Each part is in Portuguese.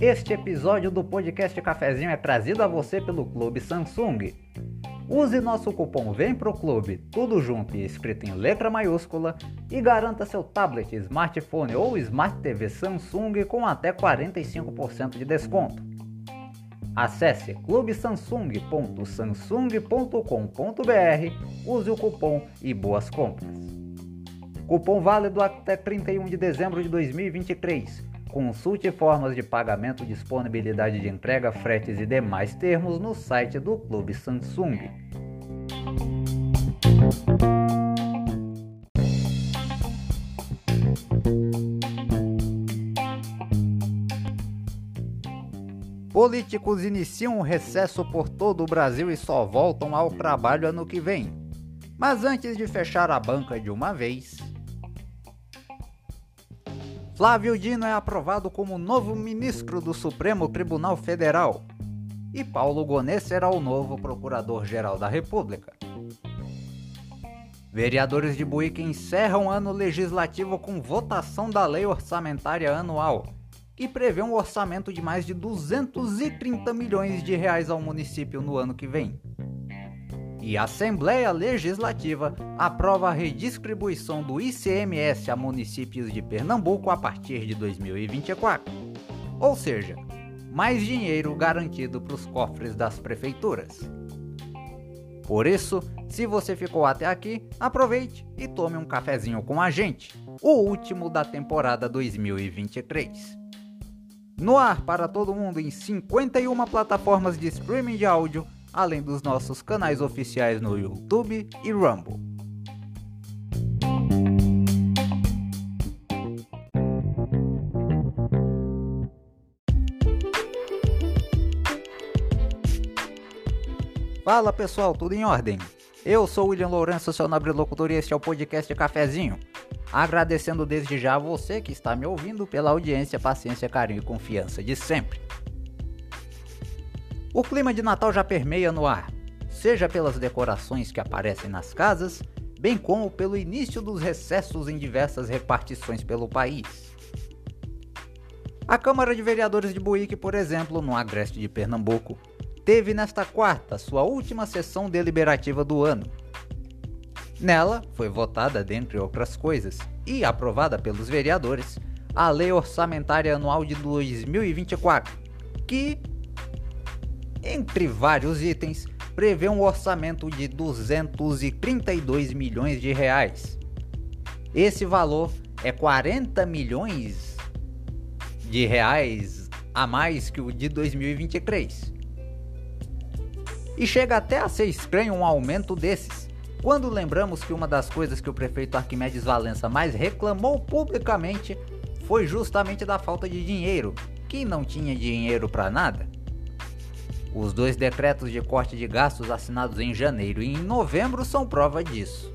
Este episódio do podcast Cafezinho é trazido a você pelo Clube Samsung. Use nosso cupom Vem Pro Clube, tudo junto e escrito em letra maiúscula, e garanta seu tablet, smartphone ou Smart TV Samsung com até 45% de desconto. Acesse clubesamsung.samsung.com.br, use o cupom e boas compras. Cupom válido até 31 de dezembro de 2023. Consulte formas de pagamento, disponibilidade de entrega, fretes e demais termos no site do Clube Samsung. Políticos iniciam um recesso por todo o Brasil e só voltam ao trabalho ano que vem. Mas antes de fechar a banca de uma vez, Flávio Dino é aprovado como novo ministro do Supremo Tribunal Federal e Paulo Gonet será o novo procurador-geral da República. Vereadores de Buíque encerram ano legislativo com votação da lei orçamentária anual, que prevê um orçamento de mais de 230 milhões de reais ao município no ano que vem e a Assembleia Legislativa aprova a redistribuição do ICMS a municípios de Pernambuco a partir de 2024. Ou seja, mais dinheiro garantido para os cofres das prefeituras. Por isso, se você ficou até aqui, aproveite e tome um cafezinho com a gente, o último da temporada 2023. No ar para todo mundo em 51 plataformas de streaming de áudio além dos nossos canais oficiais no YouTube e Rumble. Fala pessoal, tudo em ordem? Eu sou William Lourenço, seu nobre locutor e este é o podcast Cafezinho. Agradecendo desde já a você que está me ouvindo pela audiência, paciência, carinho e confiança de sempre. O clima de Natal já permeia no ar, seja pelas decorações que aparecem nas casas, bem como pelo início dos recessos em diversas repartições pelo país. A Câmara de Vereadores de Buíque, por exemplo, no Agreste de Pernambuco, teve nesta quarta sua última sessão deliberativa do ano. Nela foi votada, dentre outras coisas, e aprovada pelos vereadores, a Lei Orçamentária Anual de 2024, que entre vários itens, prevê um orçamento de 232 milhões de reais. Esse valor é 40 milhões de reais a mais que o de 2023. E chega até a ser estranho um aumento desses, quando lembramos que uma das coisas que o prefeito Arquimedes Valença mais reclamou publicamente foi justamente da falta de dinheiro, que não tinha dinheiro para nada. Os dois decretos de corte de gastos assinados em janeiro e em novembro são prova disso.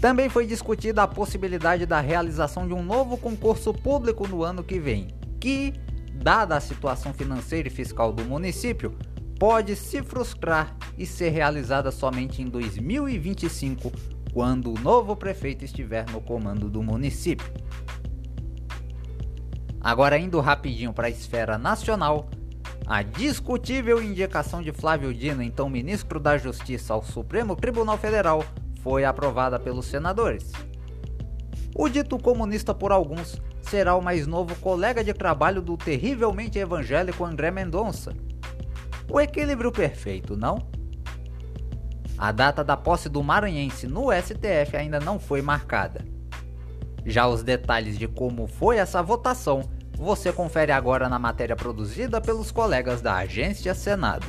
Também foi discutida a possibilidade da realização de um novo concurso público no ano que vem, que, dada a situação financeira e fiscal do município, pode se frustrar e ser realizada somente em 2025, quando o novo prefeito estiver no comando do município. Agora indo rapidinho para a esfera nacional, a discutível indicação de Flávio Dino, então ministro da Justiça, ao Supremo Tribunal Federal foi aprovada pelos senadores. O dito comunista por alguns será o mais novo colega de trabalho do terrivelmente evangélico André Mendonça. O equilíbrio perfeito, não? A data da posse do maranhense no STF ainda não foi marcada. Já os detalhes de como foi essa votação você confere agora na matéria produzida pelos colegas da Agência Senado.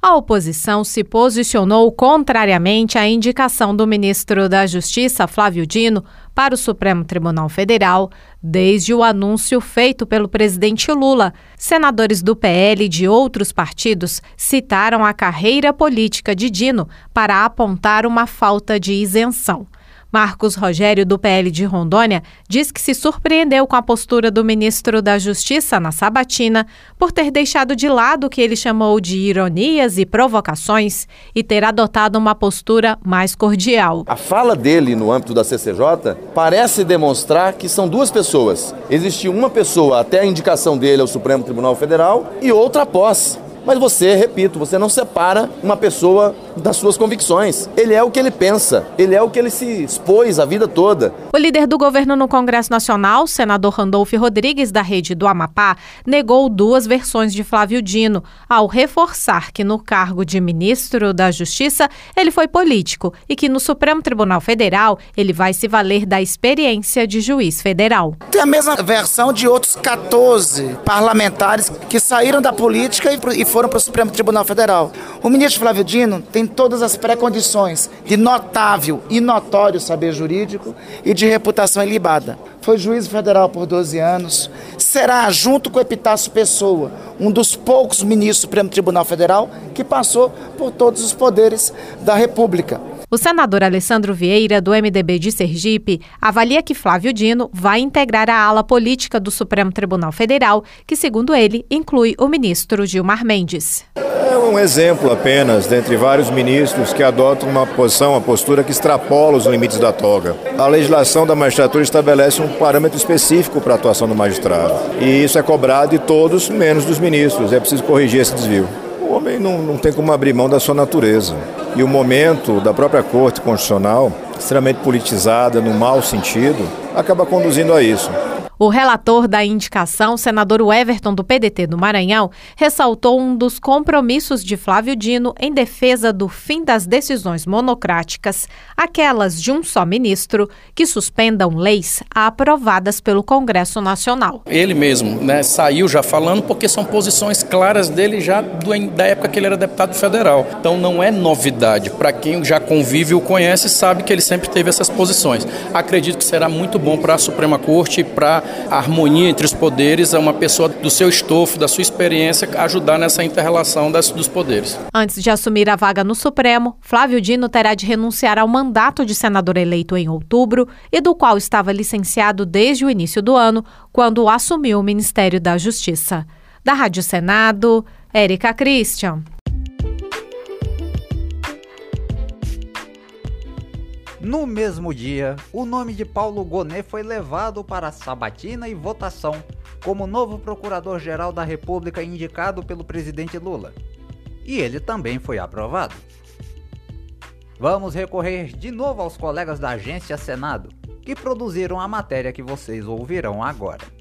A oposição se posicionou contrariamente à indicação do ministro da Justiça, Flávio Dino, para o Supremo Tribunal Federal, desde o anúncio feito pelo presidente Lula. Senadores do PL e de outros partidos citaram a carreira política de Dino para apontar uma falta de isenção. Marcos Rogério, do PL de Rondônia, diz que se surpreendeu com a postura do ministro da Justiça na sabatina por ter deixado de lado o que ele chamou de ironias e provocações e ter adotado uma postura mais cordial. A fala dele no âmbito da CCJ parece demonstrar que são duas pessoas. Existiu uma pessoa até a indicação dele ao Supremo Tribunal Federal e outra após. Mas você, repito, você não separa uma pessoa das suas convicções. Ele é o que ele pensa, ele é o que ele se expôs a vida toda. O líder do governo no Congresso Nacional, senador Randolfo Rodrigues, da rede do Amapá, negou duas versões de Flávio Dino, ao reforçar que no cargo de ministro da Justiça ele foi político e que no Supremo Tribunal Federal ele vai se valer da experiência de juiz federal. Tem a mesma versão de outros 14 parlamentares que saíram da política e foram para o Supremo Tribunal Federal. O ministro Flávio Dino tem todas as pré-condições de notável e notório saber jurídico e de reputação ilibada. Foi juiz federal por 12 anos, será, junto com Epitácio Pessoa, um dos poucos ministros do Supremo Tribunal Federal que passou por todos os poderes da República. O senador Alessandro Vieira, do MDB de Sergipe, avalia que Flávio Dino vai integrar a ala política do Supremo Tribunal Federal, que, segundo ele, inclui o ministro Gilmar Mendes. É um exemplo apenas dentre vários ministros que adotam uma posição, uma postura que extrapola os limites da toga. A legislação da magistratura estabelece um parâmetro específico para a atuação do magistrado. E isso é cobrado de todos, menos dos ministros. É preciso corrigir esse desvio. O homem não, não tem como abrir mão da sua natureza. E o momento da própria Corte Constitucional, extremamente politizada, no mau sentido, acaba conduzindo a isso. O relator da indicação, senador Everton do PDT do Maranhão, ressaltou um dos compromissos de Flávio Dino em defesa do fim das decisões monocráticas, aquelas de um só ministro, que suspendam leis aprovadas pelo Congresso Nacional. Ele mesmo né, saiu já falando porque são posições claras dele já do, da época que ele era deputado federal. Então não é novidade. Para quem já convive ou conhece, sabe que ele sempre teve essas posições. Acredito que será muito bom para a Suprema Corte e para a harmonia entre os poderes é uma pessoa do seu estofo, da sua experiência, ajudar nessa interrelação dos poderes. Antes de assumir a vaga no Supremo, Flávio Dino terá de renunciar ao mandato de senador eleito em outubro e do qual estava licenciado desde o início do ano, quando assumiu o Ministério da Justiça. Da Rádio Senado, Érica Christian. No mesmo dia, o nome de Paulo Gonet foi levado para sabatina e votação como novo procurador-geral da República indicado pelo presidente Lula. E ele também foi aprovado. Vamos recorrer de novo aos colegas da agência Senado, que produziram a matéria que vocês ouvirão agora.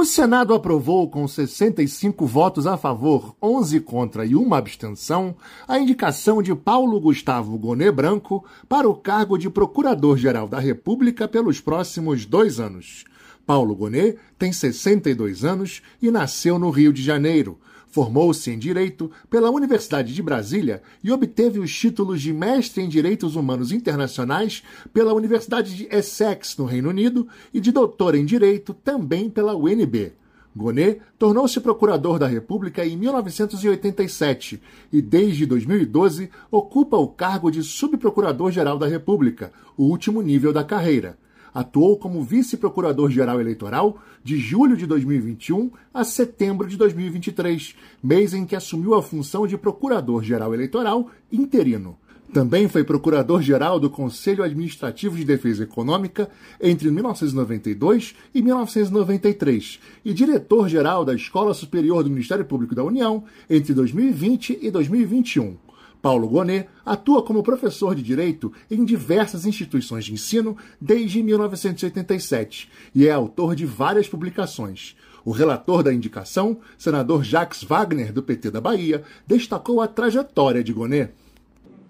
O Senado aprovou com 65 votos a favor, 11 contra e uma abstenção a indicação de Paulo Gustavo Gonê Branco para o cargo de Procurador-Geral da República pelos próximos dois anos. Paulo Gonê tem 62 anos e nasceu no Rio de Janeiro. Formou-se em Direito pela Universidade de Brasília e obteve os títulos de Mestre em Direitos Humanos Internacionais pela Universidade de Essex, no Reino Unido, e de Doutor em Direito também pela UNB. Gonet tornou-se procurador da República em 1987 e, desde 2012, ocupa o cargo de subprocurador-geral da República, o último nível da carreira atuou como vice-procurador-geral eleitoral de julho de 2021 a setembro de 2023, mês em que assumiu a função de procurador-geral eleitoral interino. Também foi procurador-geral do Conselho Administrativo de Defesa Econômica entre 1992 e 1993 e diretor-geral da Escola Superior do Ministério Público da União entre 2020 e 2021. Paulo Gonet atua como professor de direito em diversas instituições de ensino desde 1987 e é autor de várias publicações. O relator da indicação, senador Jacques Wagner, do PT da Bahia, destacou a trajetória de Gonet.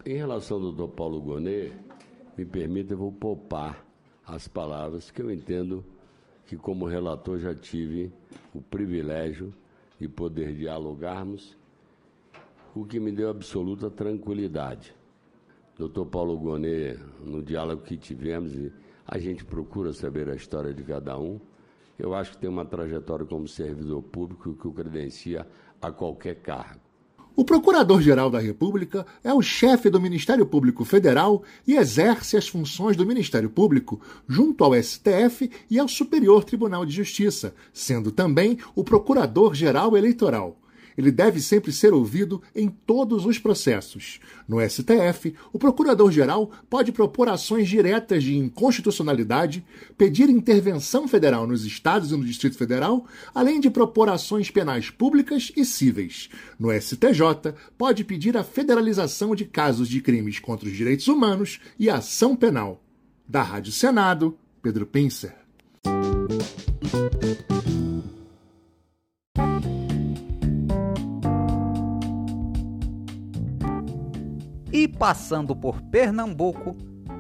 Em relação ao doutor Paulo Gonet, me permita, eu vou poupar as palavras que eu entendo que, como relator, já tive o privilégio de poder dialogarmos o que me deu absoluta tranquilidade. Doutor Paulo Gonet, no diálogo que tivemos, a gente procura saber a história de cada um. Eu acho que tem uma trajetória como servidor público que o credencia a qualquer cargo. O Procurador-Geral da República é o chefe do Ministério Público Federal e exerce as funções do Ministério Público junto ao STF e ao Superior Tribunal de Justiça, sendo também o Procurador-Geral Eleitoral ele deve sempre ser ouvido em todos os processos. No STF, o Procurador-Geral pode propor ações diretas de inconstitucionalidade, pedir intervenção federal nos estados e no Distrito Federal, além de propor ações penais públicas e cíveis. No STJ, pode pedir a federalização de casos de crimes contra os direitos humanos e ação penal. Da Rádio Senado, Pedro Pincer. E passando por Pernambuco,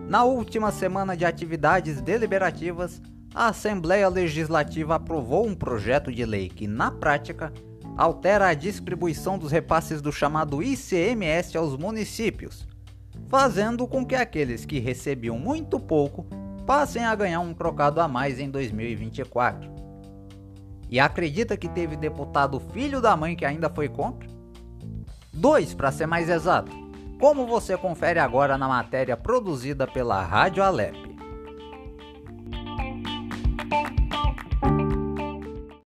na última semana de atividades deliberativas, a Assembleia Legislativa aprovou um projeto de lei que, na prática, altera a distribuição dos repasses do chamado ICMS aos municípios, fazendo com que aqueles que recebiam muito pouco passem a ganhar um trocado a mais em 2024. E acredita que teve deputado filho da mãe que ainda foi contra? Dois, para ser mais exato como você confere agora na matéria produzida pela Rádio Alep.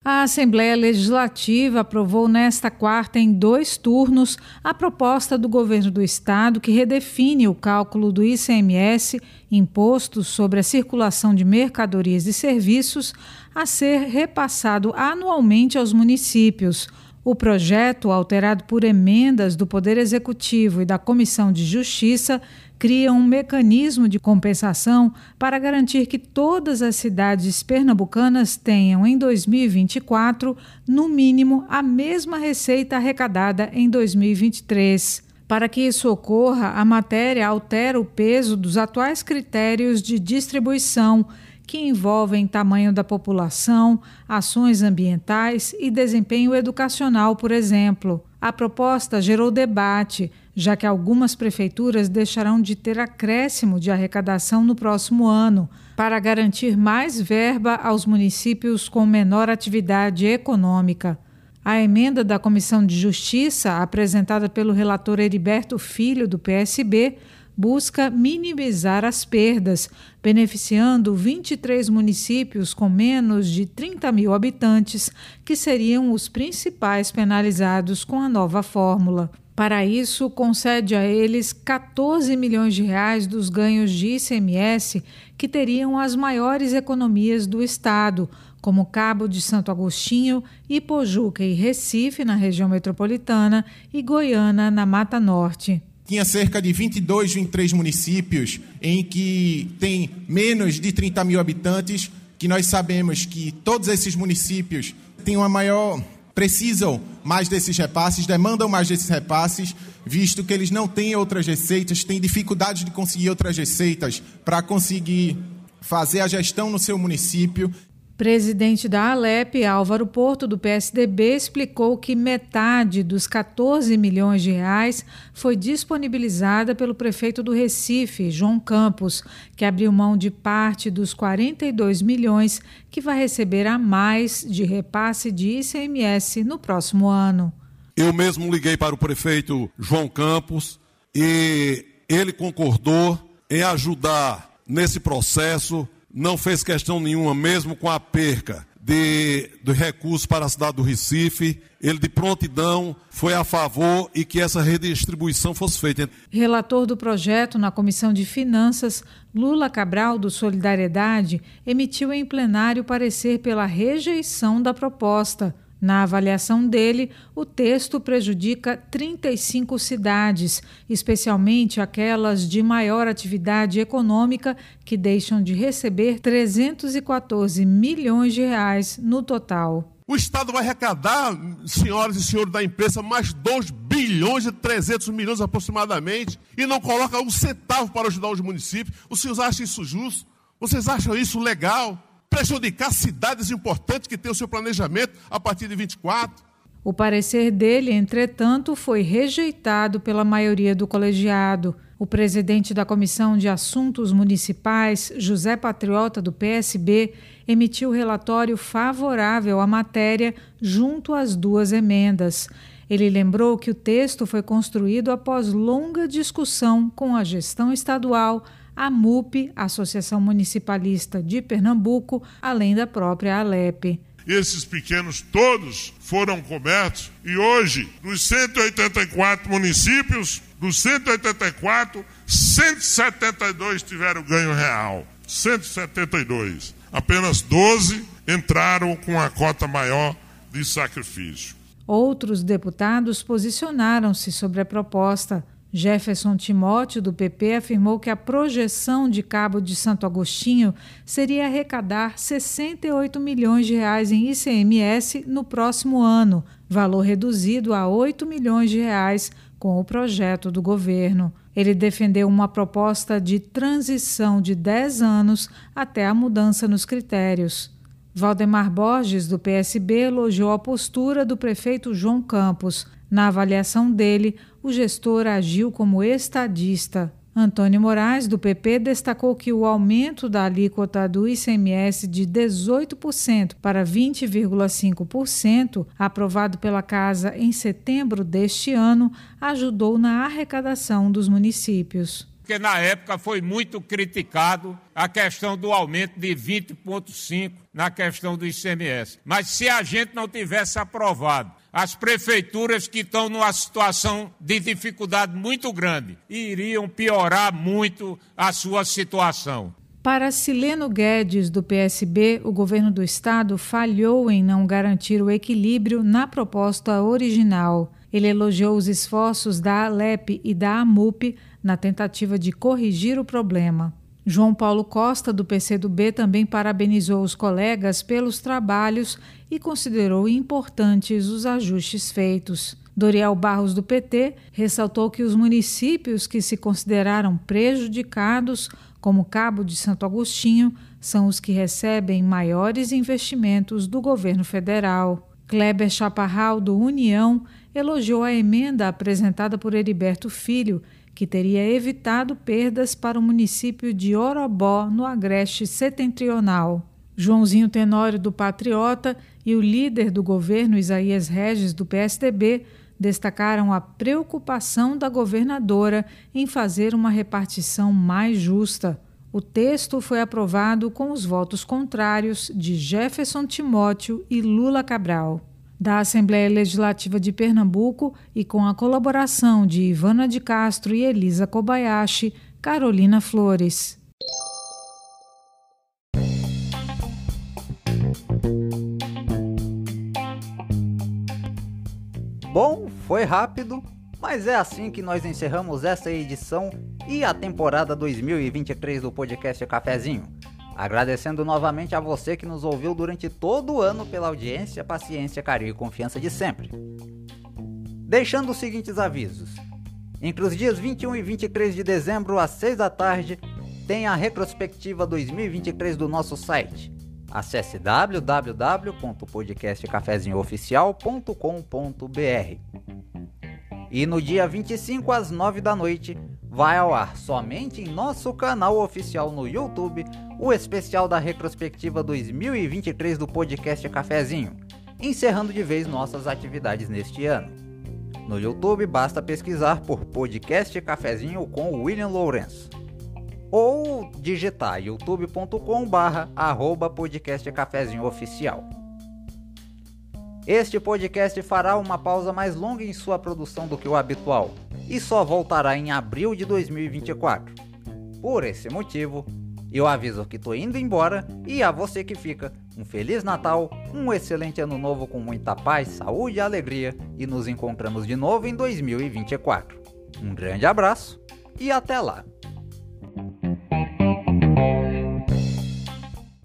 A Assembleia Legislativa aprovou nesta quarta, em dois turnos, a proposta do governo do Estado que redefine o cálculo do ICMS, Imposto sobre a Circulação de Mercadorias e Serviços, a ser repassado anualmente aos municípios o projeto, alterado por emendas do Poder Executivo e da Comissão de Justiça, cria um mecanismo de compensação para garantir que todas as cidades pernambucanas tenham em 2024, no mínimo, a mesma receita arrecadada em 2023. Para que isso ocorra, a matéria altera o peso dos atuais critérios de distribuição que envolvem tamanho da população, ações ambientais e desempenho educacional, por exemplo. A proposta gerou debate, já que algumas prefeituras deixarão de ter acréscimo de arrecadação no próximo ano, para garantir mais verba aos municípios com menor atividade econômica. A emenda da Comissão de Justiça, apresentada pelo relator Heriberto Filho, do PSB, busca minimizar as perdas, beneficiando 23 municípios com menos de 30 mil habitantes, que seriam os principais penalizados com a nova fórmula. Para isso, concede a eles 14 milhões de reais dos ganhos de ICMS, que teriam as maiores economias do estado, como Cabo de Santo Agostinho, Ipojuca e Recife, na região metropolitana, e Goiânia, na Mata Norte tinha cerca de 22, 23 municípios em que tem menos de 30 mil habitantes, que nós sabemos que todos esses municípios têm uma maior precisam mais desses repasses, demandam mais desses repasses, visto que eles não têm outras receitas, têm dificuldade de conseguir outras receitas para conseguir fazer a gestão no seu município Presidente da Alep, Álvaro Porto, do PSDB, explicou que metade dos 14 milhões de reais foi disponibilizada pelo prefeito do Recife, João Campos, que abriu mão de parte dos 42 milhões que vai receber a mais de repasse de ICMS no próximo ano. Eu mesmo liguei para o prefeito João Campos e ele concordou em ajudar nesse processo não fez questão nenhuma, mesmo com a perca de, de recursos para a cidade do Recife, ele de prontidão foi a favor e que essa redistribuição fosse feita. Relator do projeto na Comissão de Finanças, Lula Cabral, do Solidariedade, emitiu em plenário parecer pela rejeição da proposta. Na avaliação dele, o texto prejudica 35 cidades, especialmente aquelas de maior atividade econômica, que deixam de receber 314 milhões de reais no total. O Estado vai arrecadar, senhoras e senhores da imprensa, mais 2 bilhões e 300 milhões aproximadamente, e não coloca um centavo para ajudar os municípios. Os senhores acham isso justo? Vocês acham isso legal? Prejudicar cidades importantes que têm o seu planejamento a partir de 24. O parecer dele, entretanto, foi rejeitado pela maioria do colegiado. O presidente da Comissão de Assuntos Municipais, José Patriota, do PSB, emitiu relatório favorável à matéria junto às duas emendas. Ele lembrou que o texto foi construído após longa discussão com a gestão estadual, a MUP, Associação Municipalista de Pernambuco, além da própria Alep. Esses pequenos todos foram cobertos e hoje, dos 184 municípios, dos 184, 172 tiveram ganho real. 172. Apenas 12 entraram com a cota maior de sacrifício. Outros deputados posicionaram-se sobre a proposta. Jefferson Timóteo, do PP, afirmou que a projeção de Cabo de Santo Agostinho seria arrecadar 68 milhões de reais em ICMS no próximo ano, valor reduzido a 8 milhões de reais com o projeto do governo. Ele defendeu uma proposta de transição de 10 anos até a mudança nos critérios. Valdemar Borges, do PSB, elogiou a postura do prefeito João Campos. Na avaliação dele, o gestor agiu como estadista. Antônio Moraes, do PP, destacou que o aumento da alíquota do ICMS de 18% para 20,5%, aprovado pela Casa em setembro deste ano, ajudou na arrecadação dos municípios porque na época foi muito criticado a questão do aumento de 20,5% na questão do ICMS. Mas se a gente não tivesse aprovado as prefeituras que estão numa situação de dificuldade muito grande iriam piorar muito a sua situação. Para Sileno Guedes, do PSB, o governo do estado falhou em não garantir o equilíbrio na proposta original. Ele elogiou os esforços da Alep e da AMUP na tentativa de corrigir o problema. João Paulo Costa, do PCdoB, também parabenizou os colegas pelos trabalhos e considerou importantes os ajustes feitos. Doriel Barros, do PT, ressaltou que os municípios que se consideraram prejudicados, como Cabo de Santo Agostinho, são os que recebem maiores investimentos do governo federal. Kleber Chaparral, do União, elogiou a emenda apresentada por Heriberto Filho que teria evitado perdas para o município de Orobó, no Agreste Setentrional. Joãozinho Tenório, do Patriota, e o líder do governo, Isaías Regis, do PSDB, destacaram a preocupação da governadora em fazer uma repartição mais justa. O texto foi aprovado com os votos contrários de Jefferson Timóteo e Lula Cabral da Assembleia Legislativa de Pernambuco e com a colaboração de Ivana de Castro e Elisa Kobayashi, Carolina Flores. Bom, foi rápido, mas é assim que nós encerramos essa edição e a temporada 2023 do podcast Cafezinho. Agradecendo novamente a você que nos ouviu durante todo o ano pela audiência, paciência, carinho e confiança de sempre. Deixando os seguintes avisos. Entre os dias 21 e 23 de dezembro, às 6 da tarde, tem a retrospectiva 2023 do nosso site. Acesse www.podcastcafezinhooficial.com.br. E no dia 25 às 9 da noite, vai ao ar somente em nosso canal oficial no YouTube o especial da retrospectiva 2023 do podcast Cafezinho, encerrando de vez nossas atividades neste ano. No YouTube basta pesquisar por podcast Cafezinho com William Lourenço ou digitar youtube.com barra Este podcast fará uma pausa mais longa em sua produção do que o habitual, e só voltará em abril de 2024. Por esse motivo, eu aviso que tô indo embora e a você que fica, um feliz Natal, um excelente ano novo com muita paz, saúde e alegria e nos encontramos de novo em 2024. Um grande abraço e até lá!